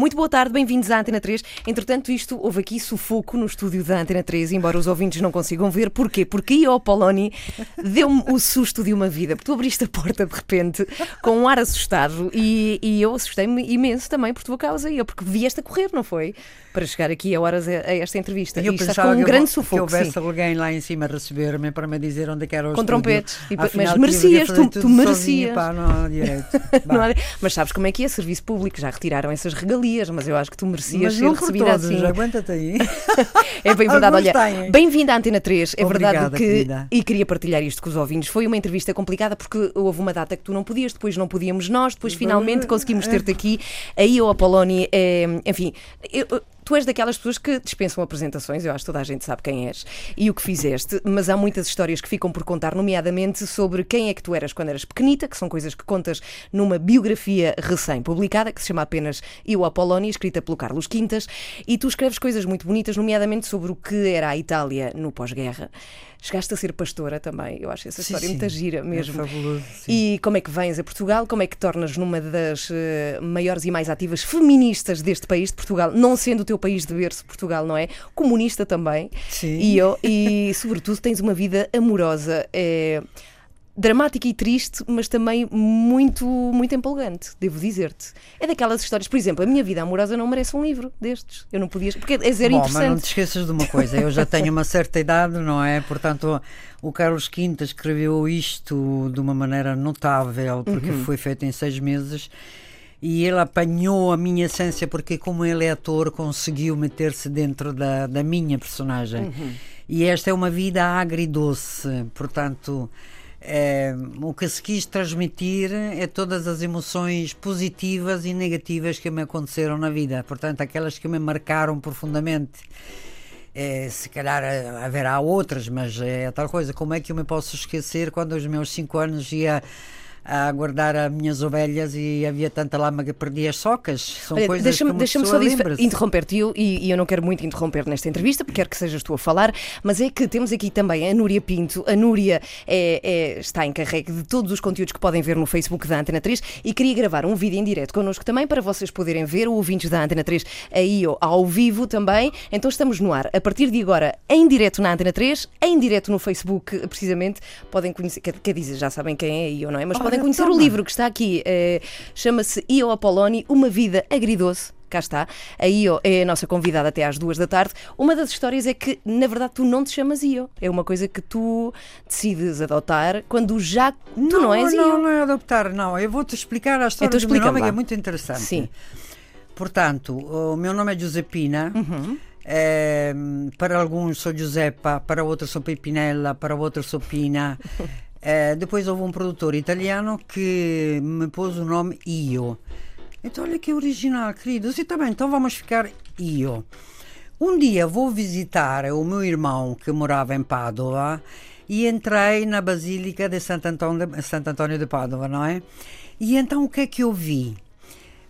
Muito boa tarde, bem-vindos à Antena 3. Entretanto, isto houve aqui sufoco no estúdio da Antena 3, embora os ouvintes não consigam ver. Porquê? Porque Io Poloni deu-me o susto de uma vida. Porque tu abriste a porta de repente com um ar assustado e, e eu assustei-me imenso também por tua causa, eu, porque vieste a correr, não foi? Para chegar aqui a horas a, a esta entrevista. Eu e pensava com um que, grande eu, sufoco. que houvesse sim. alguém lá em cima a receber-me para me dizer onde é que era o Com trompetes. E Afinal, mas merecias, tu- tu sozinha, merecias. pá, não há direito. Não há- Mas sabes como é que é serviço público? Já retiraram essas regalias, mas eu acho que tu merecias Mas ser não por recebida todos, assim. aguenta-te aí. É bem verdade, olha, bem-vinda à Antena 3. É verdade Obrigada, que. querida. E queria partilhar isto com os ouvintes. Foi uma entrevista complicada porque houve uma data que tu não podias, depois não podíamos nós, depois finalmente conseguimos ter-te aqui. Aí, o Apoloni, é, enfim. eu- Tu és daquelas pessoas que dispensam apresentações, eu acho que toda a gente sabe quem és e o que fizeste, mas há muitas histórias que ficam por contar, nomeadamente sobre quem é que tu eras quando eras pequenita, que são coisas que contas numa biografia recém-publicada, que se chama apenas Eu Apoloni, escrita pelo Carlos Quintas, e tu escreves coisas muito bonitas, nomeadamente sobre o que era a Itália no pós-guerra. Chegaste a ser pastora também, eu acho essa Sim, história sim. muito gira mesmo. É fabuloso, sim. E como é que vens a Portugal? Como é que tornas numa das eh, maiores e mais ativas feministas deste país, de Portugal, não sendo o teu país de berço, Portugal, não é? Comunista também. Sim. E, eu, e sobretudo tens uma vida amorosa. eh, Dramática e triste, mas também muito, muito empolgante, devo dizer-te. É daquelas histórias, por exemplo, a minha vida amorosa não merece um livro destes. Eu não podia. Porque é zero Bom, mas não interessante. te esqueças de uma coisa, eu já tenho uma certa idade, não é? Portanto, o Carlos Quinta escreveu isto de uma maneira notável, porque Uhum. foi feito em seis meses. E ele apanhou a minha essência, porque, como ele é ator, conseguiu meter-se dentro da, da minha personagem. Uhum. E esta é uma vida agridoce, portanto. Eh, o que se quis transmitir é todas as emoções positivas e negativas que me aconteceram na vida, portanto, aquelas que me marcaram profundamente. Eh, se calhar eh, haverá outras, mas é tal coisa. Como é que eu me posso esquecer quando aos meus 5 anos ia a guardar as minhas ovelhas e havia tanta lama que perdi as socas? São Olha, coisas deixa-me deixa-me só interromper-te eu, e, e eu não quero muito interromper nesta entrevista, porque quero que sejas tu a falar, mas é que temos aqui também a Núria Pinto. A Núria é- é- está encarregue de todos os conteúdos que podem ver no Facebook da Antena 3 e queria gravar um vídeo em direto connosco também para vocês poderem ver, ouvintes da Antena 3 aí ao vivo também. Então estamos no ar a partir de agora em direto na Antena 3, em direto no Facebook, precisamente. Podem conhecer, quer, quer dizer, já sabem quem é Io, não é? Mas Ora, podem conhecer o toma. livro que está aqui. eh, Chama-se Io Apoloni, Uma Vida Agridoce. Cá está. A Io é a nossa convidada até às duas da tarde. Uma das histórias é que, na verdade, tu não te chamas Io. É uma coisa que tu decides adotar quando já. Tu não, és não, Io. não é adoptar, não. Eu vou-te explicar a história Então do meu nome, que lá. é muito interessante. Sim. Portanto, o meu nome é Giuseppina. Uhum. Eh, para alguns sou Giuseppa, para outros sou Pepinella, para outros sou Pina. Eh, depois houve um produtor italiano que me pôs o nome Io. Então, olha que original, querido. Eu disse, tá bem, então vamos ficar Io. Um dia vou visitar o meu irmão que morava em Padova e entrei na Basílica de Santo Antônio de, Santo Antônio de Padova, não é? E então o que é que eu vi?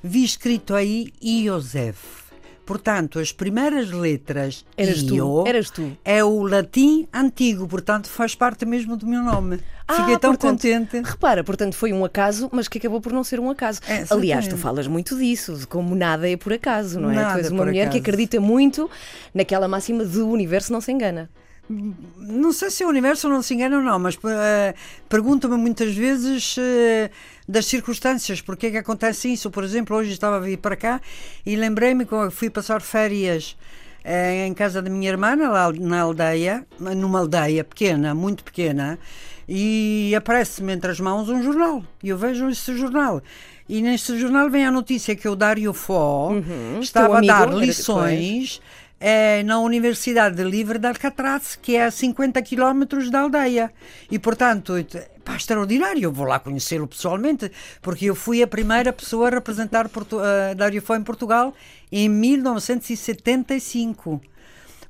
Vi escrito aí Iosef. Portanto, as primeiras letras Eras tu, Io eras tu. é o latim antigo, portanto faz parte mesmo do meu nome. Ah, Fiquei tão portanto, contente. Repara, portanto, foi um acaso, mas que acabou por não ser um acaso. É, Aliás, tu falas muito disso, de como nada é por acaso, não é? Nada tu és uma mulher que acaso. acredita muito naquela máxima de o universo não se engana. Não sei se o universo não se engana ou não, mas eh, pergunto-me muitas vezes eh, das circunstâncias, porque é que acontece isso. Por exemplo, hoje estava a vir para cá e lembrei-me que fui passar férias eh, em casa da minha irmã, lá na aldeia, numa aldeia pequena, muito pequena, e aparece-me entre as mãos um jornal. E eu vejo esse jornal. E neste jornal vem a notícia que o Dário Fó estava teu a amigo, dar lições eh, na Universidade Livre de Alcatraz, que é a 50 quilómetros da aldeia. E, portanto, pá, extraordinário. Eu vou lá conhecê-lo pessoalmente, porque eu fui a primeira pessoa a representar Portu uh, Dário Fó em Portugal em 1975.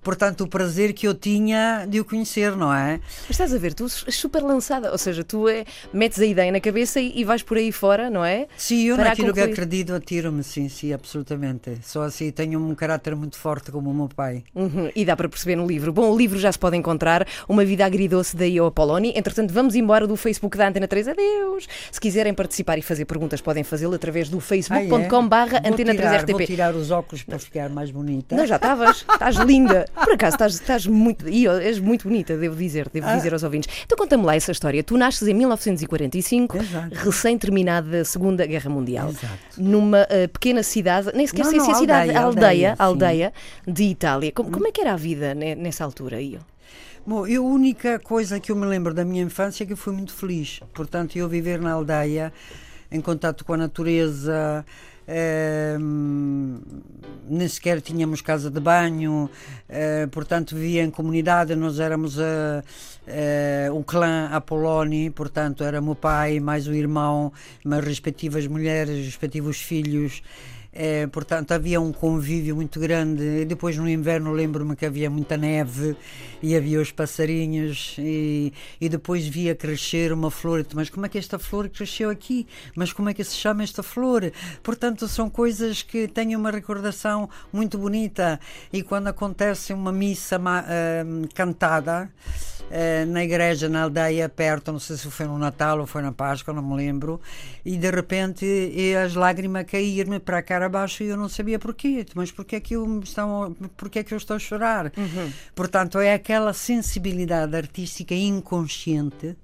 Portanto, o prazer que eu tinha de o conhecer, não é? Mas estás a ver, tu és super lançada, ou seja, tu é, metes a ideia na cabeça e, e vais por aí fora, não é? Sim, eu Para naquilo que concluir. acredito atiro-me, sim, sim, absolutamente. Só assim tenho um caráter muito forte como o meu pai. Uhum, e dá para perceber no livro. Bom, o livro já se pode encontrar, Uma Vida Agridoce da Io Apoloni. Entretanto, vamos embora do Facebook da Antena 3. Adeus! Se quiserem participar e fazer perguntas, podem fazê-lo através do facebook.com barra Vou Antena tirar- 3 Vou RTP. tirar os óculos para ficar mais bonita. Não, já estavas. Estás linda. Por acaso, estás, estás muito. E és muito bonita, devo dizer, devo Ah. dizer aos ouvintes. Então conta-me lá essa história. Tu nasces em 1945, Exato. recém-terminada a Segunda Guerra Mundial, Exato. numa eh, pequena cidade, nem sequer Não, sei não, se é cidade, aldeia, aldeia, aldeia, aldeia de Itália. Como, como é que era a vida ne- nessa altura, Io? Bom, eu, a única coisa que eu me lembro da minha infância é que eu fui muito feliz. Portanto, eu viver na aldeia, em contato com a natureza, nem sequer tínhamos casa de banho, eh, portanto, vivia em comunidade. Nós éramos eh, o clã Apoloni, portanto, era meu pai, mais o irmão, mais respectivas mulheres, respectivos filhos. Eh, portanto, havia um convívio muito grande. E depois, no inverno, lembro-me que havia muita neve e havia os passarinhos. E, e depois via crescer uma flor. Mas como é que esta flor cresceu aqui? Mas como é que se chama esta flor? Portanto, são coisas que têm uma recordação muito bonita. E quando acontece uma missa eh, cantada. Eh, na igreja, na aldeia, perto, não sei se foi no Natal ou foi na Páscoa, não me lembro, e de repente as lágrimas caíram-me para a cara abaixo e eu não sabia porquê, mas porquê é que eu, estão, porquê é que eu estou a chorar? Portanto, é aquela sensibilidade artística inconsciente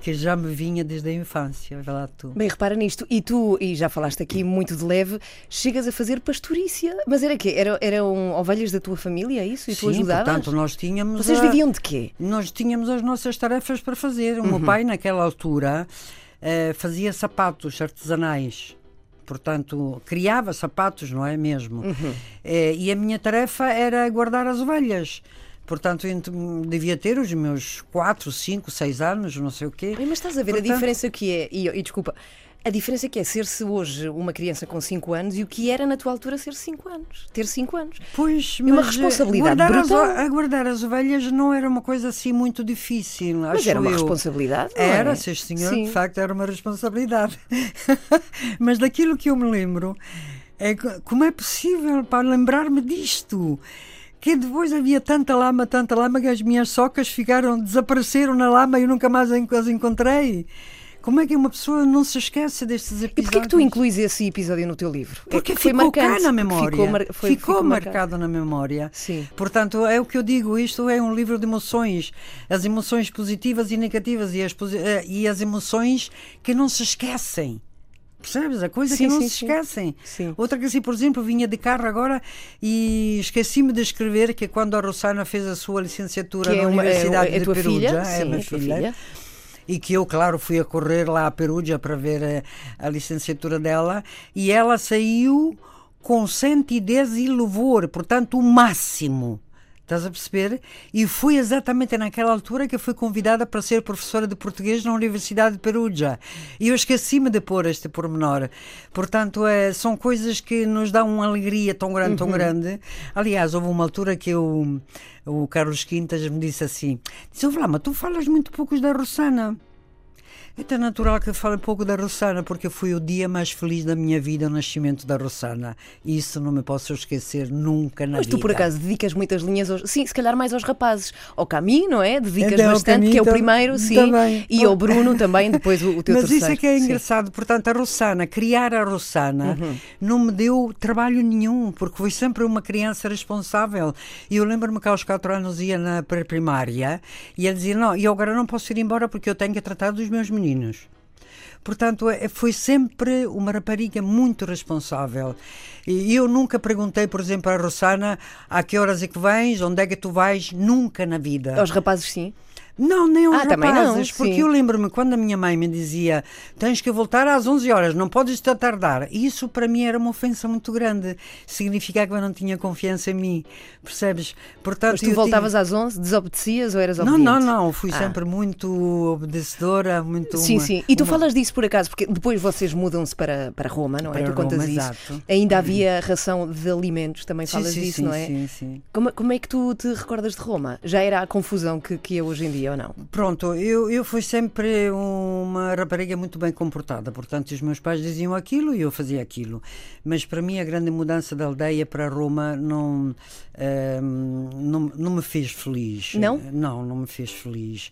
que já me vinha desde a infância, vê lá tu. Bem, repara nisto. E tu, e já falaste aqui muito de leve, chegas a fazer pastorícia. Mas era quê? Era, eram ovelhas da tua família, é isso? E tu Sim, ajudavas? portanto, nós tínhamos Vocês a- viviam de quê? Nós tínhamos as nossas tarefas para fazer. O Uhum. meu pai, naquela altura, eh, fazia sapatos artesanais. Portanto, criava sapatos, não é mesmo? Uhum. Eh, e a minha tarefa era guardar as ovelhas. Portanto, devia ter os meus 4, 5, 6 anos, não sei o quê. Mas estás a ver Portanto- a diferença que é, e, e desculpa, a diferença que é ser-se hoje uma criança com 5 anos e o que era na tua altura ser 5 anos, ter 5 anos. Pois, uma mas, eh, responsabilidade guardar as, brutal. a guardar as ovelhas não era uma coisa assim muito difícil. Mas era uma eu. responsabilidade. não Era, é? sim, senhor, Sim. de facto era uma responsabilidade. Mas daquilo que eu me lembro, é como é possível para lembrar-me disto? Que depois havia tanta lama, tanta lama, que as minhas socas ficaram, desapareceram na lama e eu nunca mais as encontrei. Como é que uma pessoa não se esquece destes E episódios? porquê que tu incluís esse episódio no teu livro? É Porque ficou marcante, cá na memória. Ficou, mar- foi- ficou, ficou marcado. marcado na memória. Sim. Portanto, é o que eu digo, isto é um livro de emoções. As emoções positivas e negativas e as, eh, e as emoções que não se esquecem. Percebes? A coisa Sim, que não sim, se esquecem. Sim. Outra que assim, por exemplo, vinha de carro agora e esqueci-me de escrever que quando a Rossana fez a sua licenciatura Que é na uma- é- Universidade é a de Perugia, é a minha a tua filha, filha. e que eu, claro, fui a correr lá a Perugia para ver eh, a, licenciatura dela, e ela saiu com sentidez e louvor, portanto, o máximo. Estás a perceber? E foi exatamente naquela altura que fui convidada para ser professora de português na Universidade de Perugia. E eu esqueci-me de pôr este pormenor. Portanto, é, são coisas que nos dão uma alegria tão grande, tão grande. Aliás, houve uma altura que eu, o Carlos Quintas me disse assim: disse, "Ó, Vlama, tu falas muito poucos da Rossana. É tão natural que eu fale um pouco da Rossana, porque foi o dia mais feliz da minha vida, o nascimento da Rossana. Isso não me posso esquecer nunca na Mas vida. tu, por acaso, dedicas muitas linhas aos. Sim, se calhar mais aos rapazes. Ao Caminho, não é? Dedicas Então, bastante, que é o primeiro, sim. também. E ao Bruno também, depois o, o teu Mas terceiro. isso é que é Sim. engraçado. Portanto, a Rossana, criar a Rossana, Uhum. não me deu trabalho nenhum, porque fui sempre uma criança responsável. E eu lembro-me que aos quatro anos ia na pré-primária e ele dizia: Não, e agora não posso ir embora porque eu tenho que tratar dos meus meninos. Portanto, é- foi sempre uma rapariga muito responsável. E eu nunca perguntei, por exemplo, à Rossana a que horas é que vens, onde é que tu vais, nunca na vida. Aos rapazes, sim. Não, nem aos Ah, também não, rapazes, porque sim. eu lembro-me quando a minha mãe me dizia tens que voltar às 11 horas, não podes estar tardar. Isso para mim era uma ofensa muito grande. Significava que eu não tinha confiança em mim, percebes? Portanto, Mas tu voltavas às 11, desobedecias ou eras tinha... Não, obediente? não, não, fui Ah. sempre muito obedecedora, muito Sim, uma- sim. E tu uma- falas disso por acaso, porque depois vocês mudam-se para, para Roma, não é? Para tu contas Roma, isso. exato. Ainda havia ração de alimentos, também Sim, falas sim, disso, sim, não é? Sim, sim. Como, como é que tu te recordas de Roma? Já era a confusão que, que é hoje em dia ou não? Pronto, eu, eu fui sempre uma rapariga muito bem comportada, portanto os meus pais diziam aquilo e eu fazia aquilo. Mas para mim a grande mudança da aldeia para Roma não, ehm, não, não me fez feliz. Não? Não, não me fez feliz.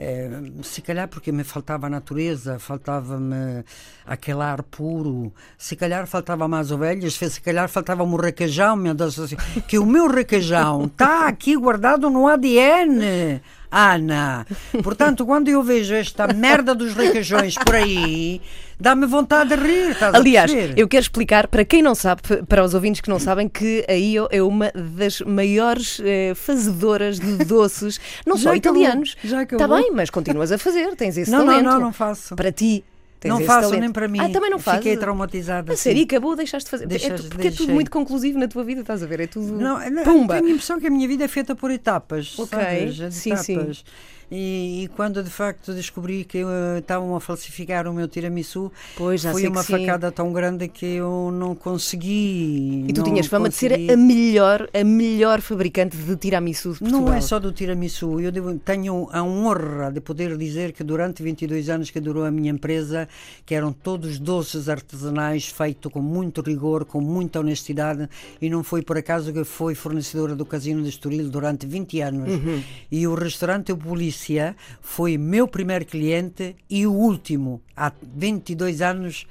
Eh, se calhar porque me faltava a natureza, faltava-me aquele ar puro, se calhar faltava-me as ovelhas, se calhar faltava-me o requeijão, meu Deus, que o meu requeijão está aqui guardado no ADN. Ana, portanto, quando eu vejo esta merda dos requeijões por aí, dá-me vontade de rir. Aliás, eu quero explicar para quem não sabe, para os ouvintes que não sabem, que a IO é uma das maiores eh, fazedoras de doces, não só Já acabou, italianos. já Está acabou. bem, mas continuas a fazer, tens esse Não, não, talento. não, não faço. Para ti. Tens Não faço talento. nem para mim. Ah, também não fazes? Fiquei traumatizada. A sim. sério, e acabou, deixaste de fazer. É tu- porque é tudo deixei. muito conclusivo na tua vida, estás a ver? É tudo. Não, não, Pumba! tenho a impressão que a minha vida é feita por etapas. Ok, sabes? Sim, sim. etapas. E, e quando de facto descobri que eh, estavam a falsificar o meu tiramisu, Pois, foi uma sim. facada tão grande que eu não consegui. E tu tinhas fama de ser consegui. a melhor, a melhor fabricante de tiramisu de Portugal. Não é só do tiramisu, eu devo- tenho a honra de poder dizer que durante 22 anos que durou a minha empresa, que eram todos doces artesanais feitos com muito rigor, com muita honestidade, e não foi por acaso que foi fornecedora do Casino de Estoril durante 20 anos. Uhum. E o restaurante Polícia foi meu primeiro cliente e o último, há 22 anos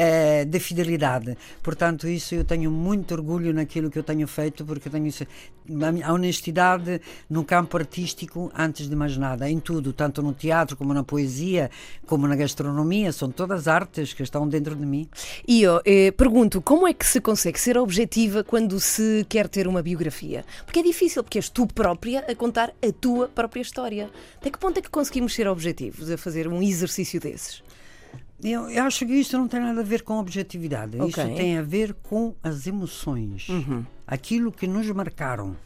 eh, de fidelidade. Portanto, isso eu tenho muito orgulho naquilo que eu tenho feito, porque eu tenho isso- a honestidade no campo artístico, antes de mais nada, em tudo, tanto no teatro como na poesia, como na gastronomia, são todas artes que estão dentro de mim. E eu eh, pergunto, como é que se consegue ser objetiva quando se quer ter uma biografia? Porque é difícil, porque és tu própria a contar a tua própria história. Até que ponto é que conseguimos ser objetivos a fazer um exercício desses? Eu, eu acho que isto não tem nada a ver com objetividade, Ok. isto tem a ver com as emoções, aquilo que nos marcaram.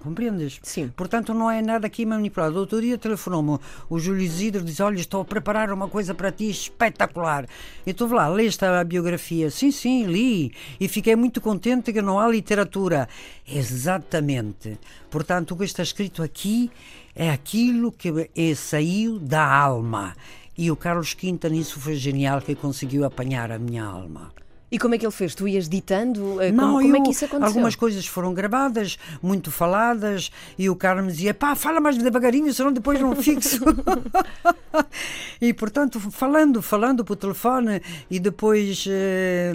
Compreendes? Sim. Portanto, não é nada aqui manipulado. Outro dia telefonou-me o Júlio Isidro disse: Olha, estou a preparar uma coisa para ti espetacular. Eu estou lá, leste a biografia? Sim, sim, li. E fiquei muito contente que não há literatura. Exatamente. Portanto, o que está escrito aqui é aquilo que é, saiu da alma. E o Carlos Quinta nisso foi genial que conseguiu apanhar a minha alma. E como é que ele fez? Tu ias ditando? Eh, Não, como, como é que isso aconteceu? Algumas coisas foram gravadas, muito faladas, e o Carlos me dizia: pá, fala mais devagarinho, senão depois não fixo. e portanto, falando, falando por telefone, e depois eh,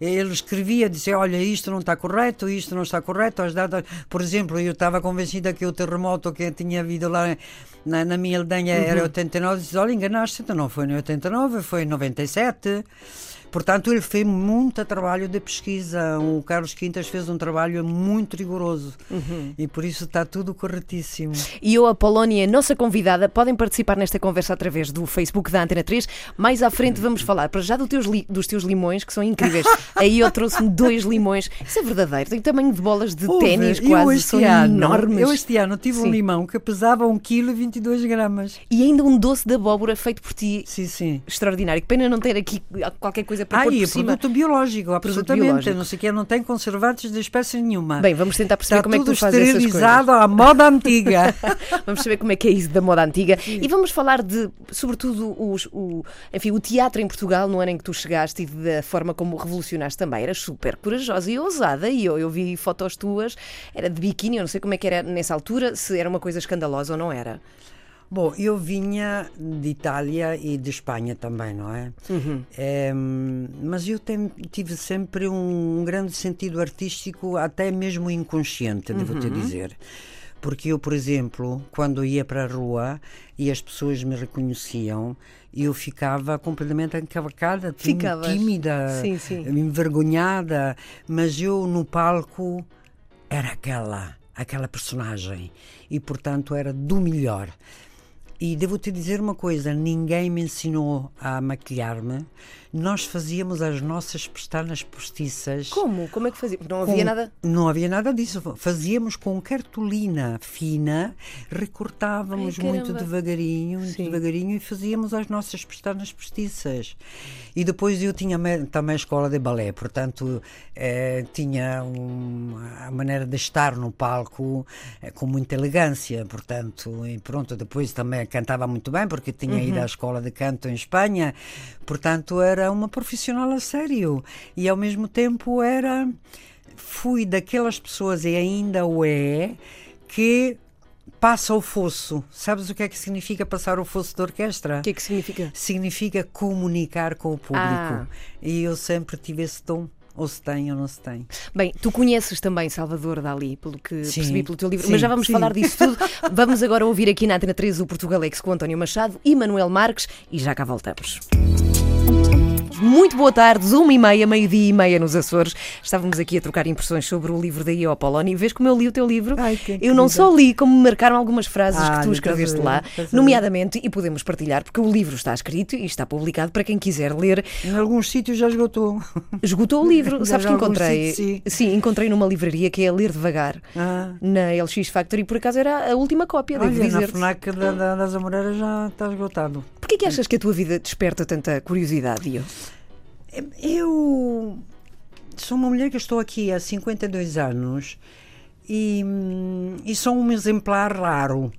ele escrevia, dizia: olha, isto não está correto, isto não está correto. As datas, por exemplo, eu estava convencida que o terremoto que tinha havido lá. Na, na minha aldeia era 89, disse, olha, enganaste, então não foi em 89, foi em 97. Portanto, ele fez muito trabalho de pesquisa. O Carlos Quintas fez um trabalho muito rigoroso e por isso está tudo corretíssimo. E eu, a Polónia, nossa convidada, podem participar nesta conversa através do Facebook da Antena 3. Mais à frente vamos falar para já do teus dos teus limões, que são incríveis. Aí eu trouxe-me dois limões. Isso é verdadeiro, tem tamanho de bolas de ténis quase, são ano, enormes. Eu este ano tive Sim. um limão que pesava 1 kg 22 gramas. E ainda um doce de abóbora feito por ti. Sim, sim. Extraordinário. Que pena não ter aqui qualquer coisa para Ah, pôr e por é cima. produto biológico, absolutamente. biológico. Não sei o que, não tem conservantes de espécie nenhuma. Bem, vamos tentar perceber está como é que tu fazes essas coisas. esterilizado à moda antiga. Vamos saber como é que é isso da moda antiga e vamos falar de, sobretudo, os, o, enfim, o teatro em Portugal no ano em que tu chegaste e da forma como revolucionaste também. Eras super corajosa e ousada e eu, eu vi fotos tuas, era de biquíni, eu não sei como é que era nessa altura, se era uma coisa escandalosa ou não era. Bom, eu vinha de Itália e de Espanha também, não é? Em, mas eu tem- tive sempre um, grande sentido artístico, até mesmo inconsciente, devo te dizer. Porque eu, por exemplo, quando ia para a rua e as pessoas me reconheciam, eu ficava completamente encavacada, Ficavas. tímida, Sim, sim. envergonhada, mas eu no palco era aquela, aquela personagem e portanto era do melhor. E devo te dizer uma coisa: ninguém me ensinou a maquilhar-me. Nós fazíamos as nossas pestanas postiças. Como? Como é que fazia? Não havia com- nada. Não havia nada disso. Fazíamos com cartolina fina, recortávamos Ai, muito devagarinho, muito devagarinho e fazíamos as nossas pestanas postiças. E depois eu tinha também a escola de balé, portanto eh, tinha um- a maneira de estar no palco eh, com muita elegância, portanto, e pronto, depois também cantava muito bem porque tinha ido à escola de canto em Espanha, portanto era uma profissional a sério e ao mesmo tempo era fui daquelas pessoas e ainda o é que passa o fosso. Sabes o que é que significa passar o fosso da orquestra? O que é que significa? Significa comunicar com o público. Ah. E eu sempre tive esse dom. Ou se tem ou não se tem. Bem, tu conheces também Salvador Dali, pelo que Sim, percebi pelo teu livro, sim, mas já vamos sim. falar disso tudo. Vamos agora ouvir aqui na Antena 3 o Portugalex com António Machado e Manuel Marques e já cá voltamos. Muito boa tarde, uma e meia, meio-dia e meia nos Açores. Estávamos aqui a trocar impressões sobre o livro da Io Poloni. Vês como eu li o teu livro? Ai, eu não só li, como me marcaram algumas frases Ah, que tu estás a escreveste lá, nomeadamente, e podemos partilhar, porque o livro está escrito e está publicado para quem quiser ler. Em alguns sítios já esgotou. Esgotou o livro. Já Sabes já que encontrei? sítios, Sim, encontrei numa livraria que é Ler Devagar. Ah, Na LX Factory, por acaso era a última cópia, devo olha, na dizer. FNAC da, da, das Amoreiras já está esgotado. Porquê que achas que a tua vida desperta tanta curiosidade, Io? Eu sou uma mulher que estou aqui há 52 anos e, hum, e sou um exemplar raro.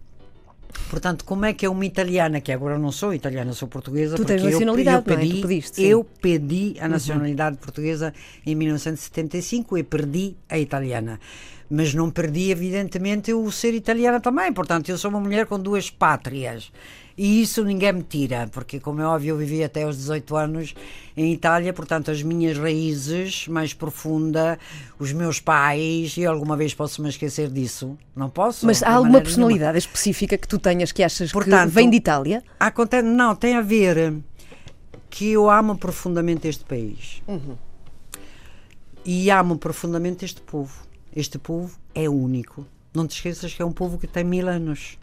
Portanto, como é que é uma italiana, que agora não sou italiana, sou portuguesa, Tu tens eu- nacionalidade, eu, não é? Pedi, pediste, sim. Uhum. eu pedi a nacionalidade portuguesa em 1975 e perdi a italiana. Mas não perdi, evidentemente, o ser italiana também. Portanto, eu sou uma mulher com duas pátrias. E isso ninguém me tira, porque, como é óbvio, eu vivi até aos 18 anos em Itália, portanto, as minhas raízes mais profunda, os meus pais, e alguma vez posso me esquecer disso. Não posso? Mas há alguma personalidade específica que tu tenhas que achas Portanto, que vem de Itália? Acontece, não, tem a ver que eu amo profundamente este país. E amo profundamente este povo. Este povo é único. Não te esqueças que é um povo que tem mil anos.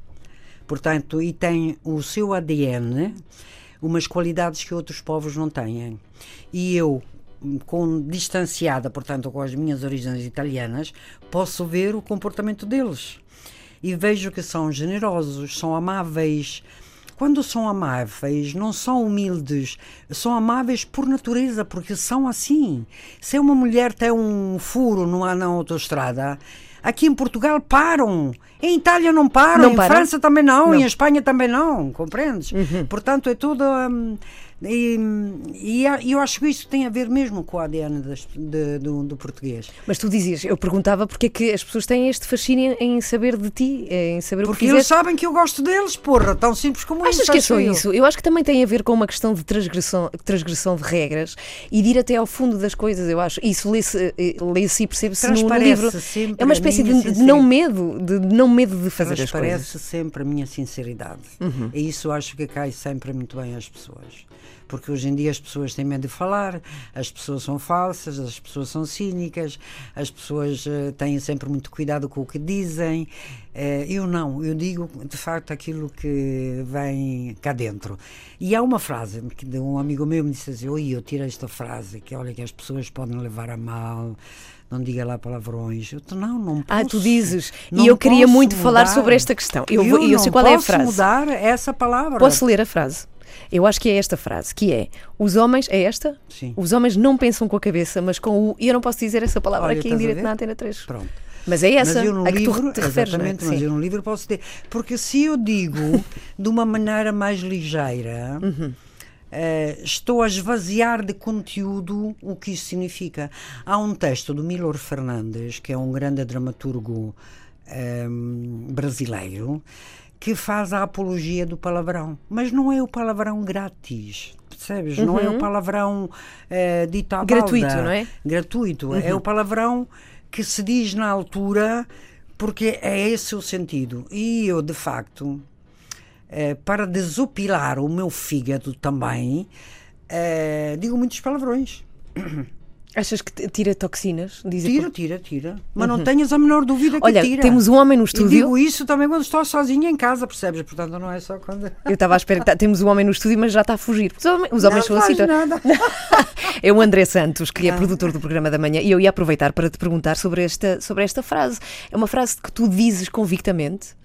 Portanto, e tem o seu ADN, umas qualidades que outros povos não têm. E eu, com distanciada, portanto, com as minhas origens italianas, posso ver o comportamento deles. E vejo que são generosos, são amáveis. Quando são amáveis, não são humildes, são amáveis por natureza, porque são assim. Se uma mulher tem um furo numa, na autoestrada, aqui em Portugal param. Em Itália não param, Não em param? França também não, Não. em Espanha também não, compreendes? Portanto, é tudo. hum, e, e e eu acho que isso tem a ver mesmo com o ADN das- de- do, do português. Mas tu dizias, eu perguntava porque é que as pessoas têm este fascínio em saber de ti, em saber o Porque que eles fizeste. sabem que eu gosto deles, porra, tão simples como Achas isso. que é só eu. isso? Eu acho que também tem a ver com uma questão de transgressão, transgressão de regras e de ir até ao fundo das coisas, eu acho. Isso lê-se eh, lê-se e percebe-se no, no Transparece livro. É uma espécie de, de não medo, de não medo de fazer as Transparece coisas. sempre a minha sinceridade. Uhum. E isso acho que cai sempre muito bem às pessoas. Porque hoje em dia as pessoas têm medo de falar, as pessoas são falsas, as pessoas são cínicas, as pessoas eh, têm sempre muito cuidado com o que dizem. Eh, eu não, eu digo de facto aquilo que vem cá dentro. E há uma frase que um amigo meu me disse assim: Oi, eu tirei esta frase, que olha que as pessoas podem levar a mal. Não diga lá palavrões. Eu, não, não posso. Ah, tu dizes. E eu queria posso muito falar mudar. sobre esta questão. Eu, Eu, eu sei qual é a posso frase. mudar essa palavra. Posso ler a frase? Eu acho que é esta frase, que é os homens, é esta? Sim. Os homens não pensam com a cabeça, mas com o. E eu não posso dizer essa palavra Olha, aqui em direto na Antena 3. Pronto. Mas é essa mas eu no a que livro, tu te referes, é? exatamente, mas Sim. eu no livro posso ter. Porque se eu digo de uma maneira mais ligeira, Uhum. Eh, estou a esvaziar de conteúdo o que isso significa. Há um texto do Milor Fernandes, que é um grande dramaturgo ehm, brasileiro, que faz a apologia do palavrão. Mas não é o palavrão grátis. Percebes? Não é o palavrão eh, dito à Uhum. Gratuito, balda. não é? Gratuito. É o palavrão que se diz na altura porque é esse o sentido. E eu, de facto, eh, para desopilar o meu fígado também, eh, digo muitos palavrões. Achas que tira toxinas? Diz tira, tira, tira. Mas uhum. não tenhas a menor dúvida que Olha, tira. temos um homem no estúdio. E digo isso também quando estou sozinha em casa, percebes? Portanto, não é só quando. Eu estava à espera que tá, temos um homem no estúdio, mas já está a fugir. Os homens, os homens não são assim. Nada. é o André Santos, que é ah. produtor do programa da manhã, e eu ia aproveitar para te perguntar sobre esta, sobre esta frase. É uma frase que tu dizes convictamente?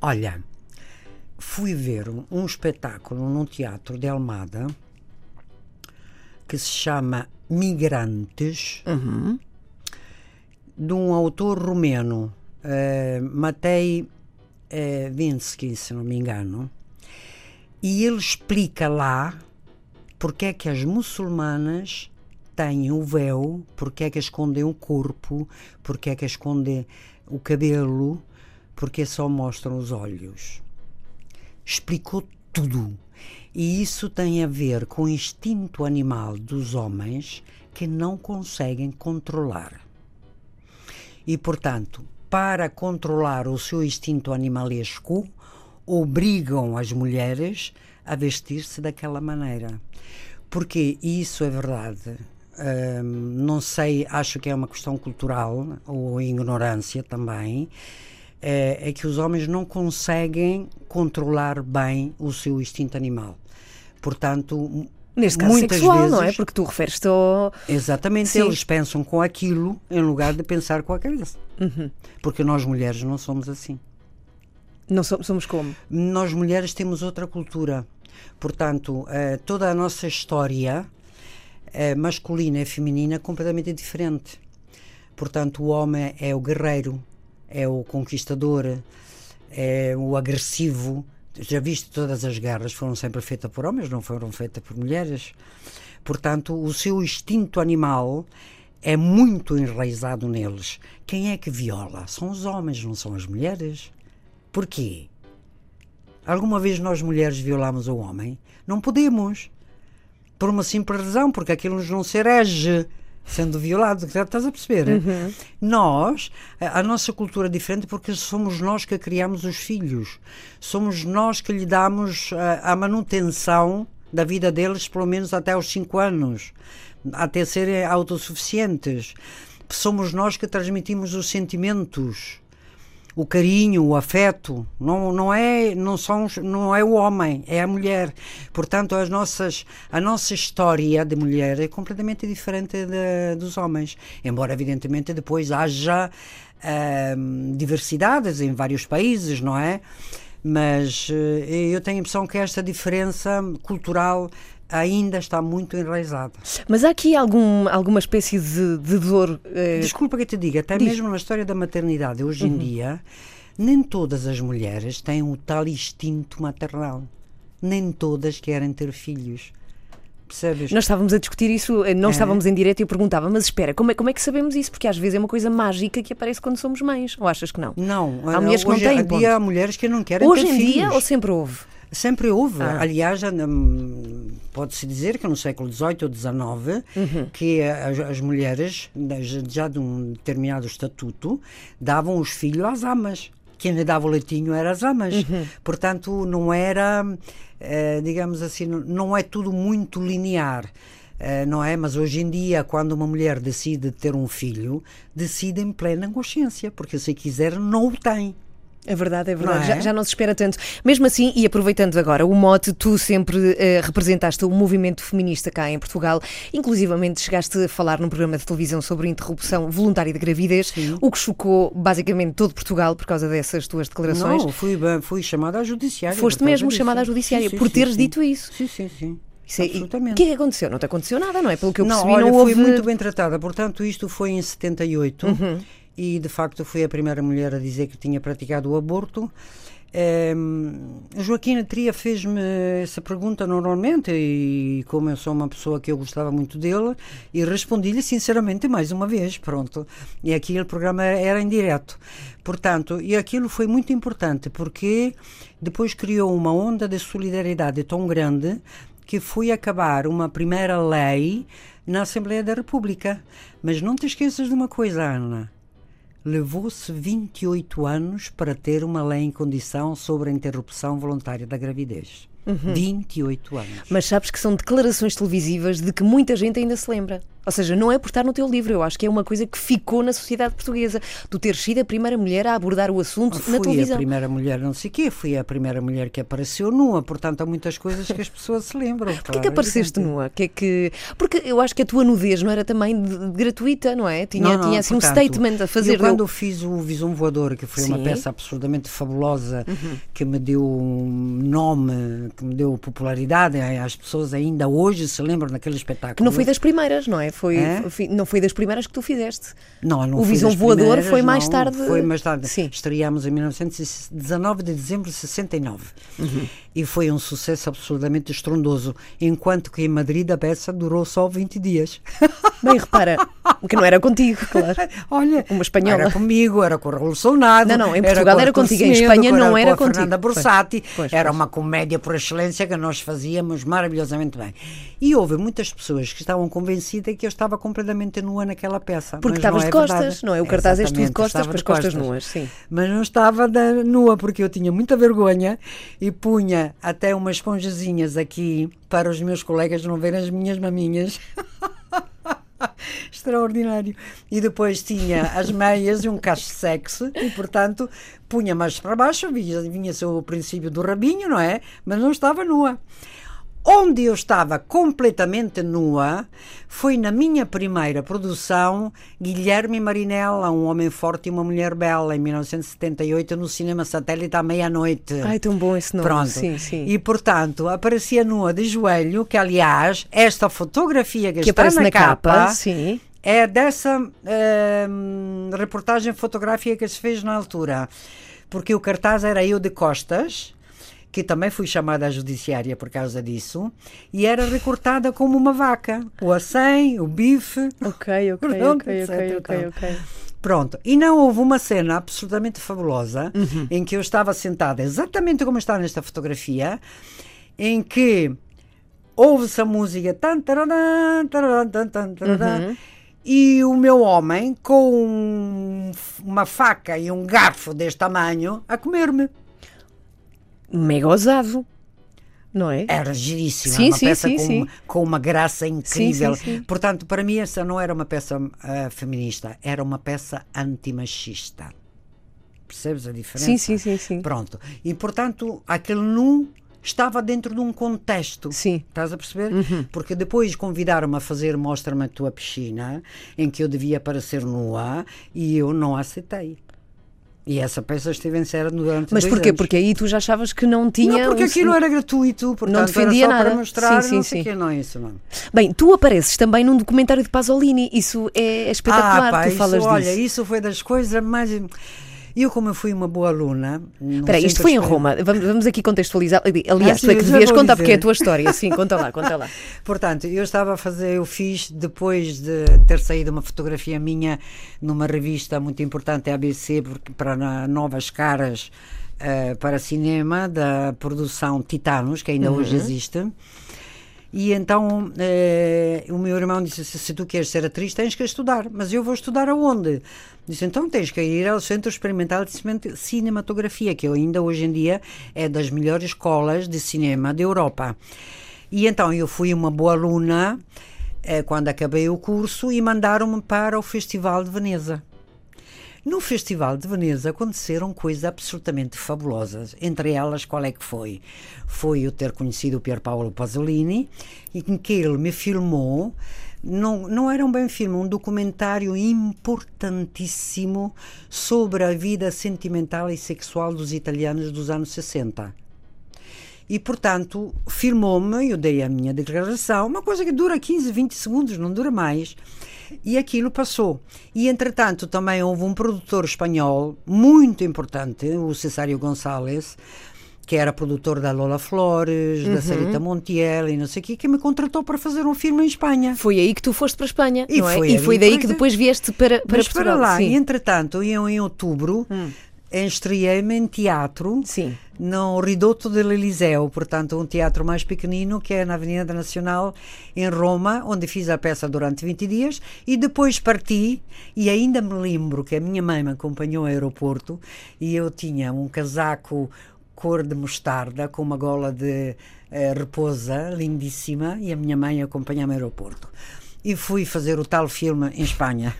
Olha, fui ver um espetáculo num teatro de Almada que se chama Migrantes, uhum. de um autor romeno, uh, Matei uh, Vinsky, se não me engano, e ele explica lá porque é que as muçulmanas têm o véu, porque é que escondem o corpo, porque é que escondem o cabelo, porque só mostram os olhos. Explicou tudo. E isso tem a ver com o instinto animal dos homens que não conseguem controlar. E, portanto, para controlar o seu instinto animalesco, obrigam as mulheres a vestir-se daquela maneira. Porque isso é verdade. Hum, não sei, acho que é uma questão cultural ou ignorância também é, é que os homens não conseguem controlar bem o seu instinto animal. Portanto, Neste caso muitas sexual, vezes, não é? Porque tu referes-te ao... Exatamente, Sim. eles pensam com aquilo em lugar de pensar com a cabeça. Uhum. Porque nós mulheres não somos assim. Não somos, somos como? Nós mulheres temos outra cultura. Portanto, eh, toda a nossa história eh, masculina e feminina é completamente diferente. Portanto, o homem é o guerreiro, é o conquistador, é o agressivo. Já viste, todas as guerras foram sempre feitas por homens, não foram feitas por mulheres. Portanto, o seu instinto animal é muito enraizado neles. Quem é que viola? São os homens, não são as mulheres. Porquê? Alguma vez nós mulheres violamos o homem? Não podemos. Por uma simples razão, porque aquilo nos não se sendo violado, estás a perceber? Uhum. Nós, a nossa cultura é diferente porque somos nós que criamos os filhos, somos nós que lhe damos a, a manutenção da vida deles, pelo menos até aos 5 anos, até serem autossuficientes. Somos nós que transmitimos os sentimentos o carinho, o afeto, não, não, é, não, são, não é o homem, é a mulher. Portanto, as nossas, a nossa história de mulher é completamente diferente de, dos homens. Embora, evidentemente, depois haja diversidades em vários países, não é? Mas uh, eu tenho a impressão que esta diferença cultural ainda está muito enraizada. Mas há aqui algum, alguma espécie de, de dor. Eh... Desculpa que eu te diga, até Diz. mesmo na história da maternidade, hoje uhum. em dia, nem todas as mulheres têm o tal instinto maternal. Nem todas querem ter filhos. Percebes? Nós estávamos a discutir isso, eh, não é. estávamos em direto e eu perguntava, mas espera, como é, como é que sabemos isso? Porque às vezes é uma coisa mágica que aparece quando somos mães. Ou achas que não? Não. Há mulheres que não têm. Há mulheres que não querem hoje ter filhos. Hoje em dia ou sempre houve? Sempre houve. Ah. Aliás, pode-se dizer que no século XVIII ou XIX, uhum. que as, as, mulheres, já de um determinado estatuto, davam os filhos às amas. Quem lhe dava o leitinho eram as amas. Uhum. Portanto, não era, eh, digamos assim, não é tudo muito linear. Uh, não é? Mas hoje em dia, quando uma mulher decide ter um filho, decide em plena consciência, porque se quiser, não o tem. É verdade, é verdade. Não é? já, já, não se espera tanto. Mesmo assim, e aproveitando agora o mote, tu sempre uh, representaste o movimento feminista cá em Portugal. Inclusivamente chegaste a falar num programa de televisão sobre interrupção voluntária de gravidez, Sim. o que chocou basicamente todo Portugal por causa dessas tuas declarações. Não, fui, fui chamada à judiciária. Foste mesmo disso. chamada à judiciária sim, sim, por teres sim, dito isso. Sim, sim, sim. Isso é, Absolutamente. O que é que aconteceu? Não te aconteceu nada, não é? Pelo que eu percebi, não, olha, não houve... fui muito bem tratada. Portanto, isto foi em 78. Uhum e de facto fui a primeira mulher a dizer que tinha praticado o aborto. Um, Joaquim Tria fez-me essa pergunta normalmente e como eu sou uma pessoa que eu gostava muito dele e respondi-lhe sinceramente mais uma vez, pronto. E aqui o programa era em direto. Portanto, e aquilo foi muito importante porque depois criou uma onda de solidariedade tão grande que foi acabar uma primeira lei na Assembleia da República. Mas não te esqueças de uma coisa, Ana levou-se 28 anos para ter uma lei em condição sobre a interrupção voluntária da gravidez. Uhum. 28 anos. Mas sabes que são declarações televisivas de que muita gente ainda se lembra. Ou seja, não é por estar no teu livro, eu acho que é uma coisa que ficou na sociedade portuguesa. Tu teres sido a primeira mulher a abordar o assunto fui na televisão. Fui a primeira mulher, não sei o quê, fui a primeira mulher que apareceu nua, portanto há muitas coisas que as pessoas se lembram. Porquê que apareceste nua? Que é que... Porque eu acho que a tua nudez não era também de, de, gratuita, não é? Tinha, não, não, tinha assim portanto, um statement a fazer. Eu, quando fiz o Visão Voador, que foi Sim. uma peça absolutamente fabulosa, Uhum. que me deu um nome, que me deu popularidade, as pessoas ainda hoje se lembram daquele espetáculo. Que não foi das primeiras, não é? Foi, É? foi- não foi das primeiras que tu fizeste. Não, não O Visão Voador foi mais não, tarde. Foi mais tarde. Sim. Estreámos em 1919 de dezembro de 69. Uhum. E foi um sucesso absolutamente estrondoso, enquanto que em Madrid a peça durou só 20 dias. Bem, repara, que não era contigo, claro. Olha, Uma espanhola. era comigo, era com o Solnado. Não, não, em era Portugal era Artur contigo, em Espanha não era com a contigo. Fernanda Pois, Borsati. pois, era pois. uma comédia por excelência que nós fazíamos maravilhosamente bem. E houve muitas pessoas que estavam convencidas que eu estava completamente nua naquela peça. Porque mas estavas não é de costas, verdade. não é? O cartaz és tu de costas, estava com as de costas nuas, sim. Mas não estava nua, porque eu tinha muita vergonha e punha até umas esponjazinhas aqui para os meus colegas não verem as minhas maminhas. Extraordinário. E depois tinha as meias e um cacho sexo e, portanto, punha mais para baixo, vinha- vinha-se o princípio do rabinho, não é? Mas não estava nua. Onde eu estava completamente nua foi na minha primeira produção, Guilherme Marinella, Um Homem Forte e uma Mulher Bela, em 1978, no Cinema Satélite à meia-noite. Ai, tão bom esse nome. Pronto. Sim, sim. E, portanto, aparecia nua de joelho, que, aliás, esta fotografia que, que está aparece na, na capa, capa sim. é dessa hum, reportagem fotográfica que se fez na altura. Porque o cartaz era eu de costas, que também fui chamada à judiciária por causa disso, e era recortada como uma vaca. O acém, o bife. Ok, ok, Pronto, ok, ok, etc, ok, então. ok. Pronto. E não houve uma cena absolutamente fabulosa Uhum. em que eu estava sentada exatamente como está nesta fotografia, em que ouve-se a música tan, tan, tan, Uhum. e o meu homem com um- uma faca e um garfo deste tamanho a comer-me. Mega ousado, não é? Era giríssima, Sim, uma sim, peça sim, com. Uma, com uma graça incrível. Portanto, para mim essa não era uma peça ah, feminista, era uma peça antimachista. Percebes a diferença? Sim, sim, sim, sim. Pronto. E, portanto, aquele nu estava dentro de um contexto. Sim. Uhum. Estás a perceber? Porque depois convidaram-me a fazer Mostra-me a tua piscina, em que eu devia aparecer nua, e eu não aceitei. E essa peça esteve em cena durante Mas porquê? anos. Porque aí tu já achavas que não tinha. Não, porque um- aquilo era gratuito, portanto defendia era nada. para mostrar, Sim, sim, não sim. quê, não é isso, não. Bem, tu apareces também num documentário de Pasolini, isso é espetacular, ah, pá, tu isso, falas olha, disso. isso foi das coisas mais... Eu, como eu fui uma boa aluna... Espera, aí, isto foi em Roma, vamos, vamos aqui contextualizar. Aliás, Ah, sim, tu é que devias contar porque é a tua história. Sim, conta lá, conta lá. Portanto, eu estava a fazer, eu fiz depois de ter saído uma fotografia minha numa revista muito importante, a ABC, para novas caras eh, para cinema da produção Titanos, que ainda hoje existe. E então eh, o meu irmão disse: se, tu queres ser atriz, tens que estudar. Mas eu vou estudar aonde? Disse: então tens que ir ao Centro Experimental de Cine- Cinematografia, que ainda hoje em dia é das melhores escolas de cinema da Europa. E então eu fui uma boa aluna eh, quando acabei o curso e mandaram-me para o Festival de Veneza. No Festival de Veneza aconteceram coisas absolutamente fabulosas. Entre elas, qual é que foi? Foi eu ter conhecido o Pier Paolo Pasolini em que ele me filmou. Não, não era um bem filme, um documentário importantíssimo sobre a vida sentimental e sexual dos italianos dos anos 60. E, portanto, filmou-me, eu dei a minha declaração, uma coisa que dura 15, 20 segundos, não dura mais. E aquilo passou. E, entretanto, também houve um produtor espanhol muito importante, o Cesário Gonçalves, que era produtor da Lola Flores, da Sarita Montiel e não sei o quê, que me contratou para fazer um filme em Espanha. Foi aí que tu foste para a Espanha, E não é? foi e foi daí que depois vieste para, para Mas Portugal. para lá, Sim. Hum. e entretanto, eu em outubro, estreiei-me em teatro Sim. no Ridotto dell'Eliseo, portanto, um teatro mais pequenino que é na Avenida Nacional, em Roma, onde fiz a peça durante 20 dias e depois parti. E ainda me lembro que a minha mãe me acompanhou ao aeroporto e eu tinha um casaco cor de mostarda com uma gola de eh, repousa lindíssima e a minha mãe acompanhava-me ao aeroporto. E fui fazer o tal filme em Espanha.